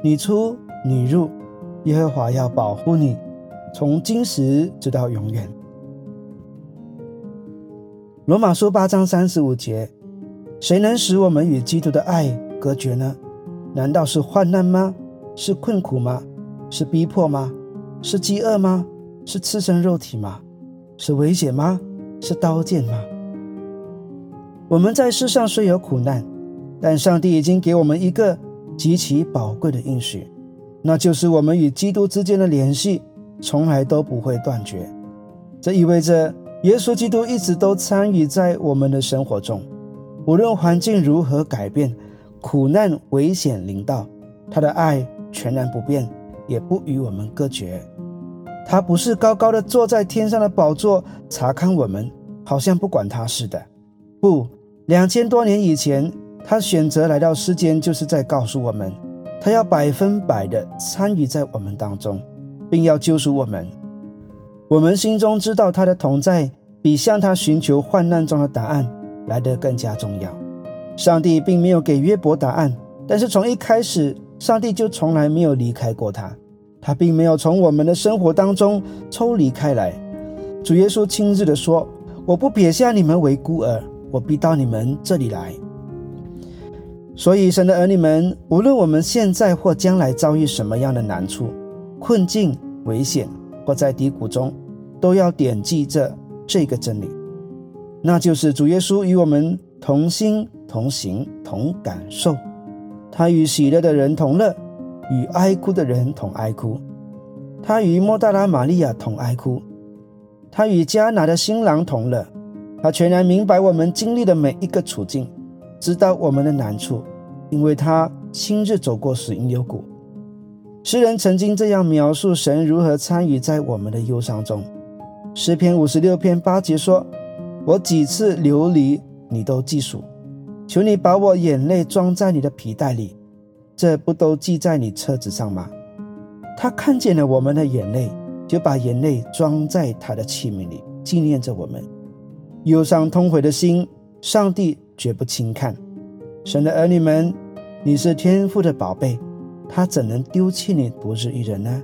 你出你入，耶和华要保护你，从今时直到永远。罗马书八章三十五节：谁能使我们与基督的爱隔绝呢？难道是患难吗？是困苦吗？是逼迫吗？是饥饿吗？是赤身肉体吗？是危险吗？是刀剑吗？我们在世上虽有苦难，但上帝已经给我们一个。极其宝贵的应许，那就是我们与基督之间的联系从来都不会断绝。这意味着耶稣基督一直都参与在我们的生活中，无论环境如何改变，苦难危险临到，他的爱全然不变，也不与我们隔绝。他不是高高的坐在天上的宝座查看我们，好像不管他似的。不，两千多年以前。他选择来到世间，就是在告诉我们，他要百分百的参与在我们当中，并要救赎我们。我们心中知道他的同在，比向他寻求患难中的答案来得更加重要。上帝并没有给约伯答案，但是从一开始，上帝就从来没有离开过他。他并没有从我们的生活当中抽离开来。主耶稣亲自的说：“我不撇下你们为孤儿，我必到你们这里来。”所以，神的儿女们，无论我们现在或将来遭遇什么样的难处、困境、危险，或在低谷中，都要点记着这个真理，那就是主耶稣与我们同心、同行、同感受。他与喜乐的人同乐，与哀哭的人同哀哭。他与莫大拉玛利亚同哀哭，他与迦拿的新郎同乐。他全然明白我们经历的每一个处境。知道我们的难处，因为他亲自走过死荫幽谷。诗人曾经这样描述神如何参与在我们的忧伤中：诗篇五十六篇八节说：“我几次流离，你都记数；求你把我眼泪装在你的皮带里，这不都记在你车子上吗？”他看见了我们的眼泪，就把眼泪装在他的器皿里，纪念着我们。忧伤痛悔的心，上帝。绝不轻看，神的儿女们，你是天父的宝贝，他怎能丢弃你独自一人呢？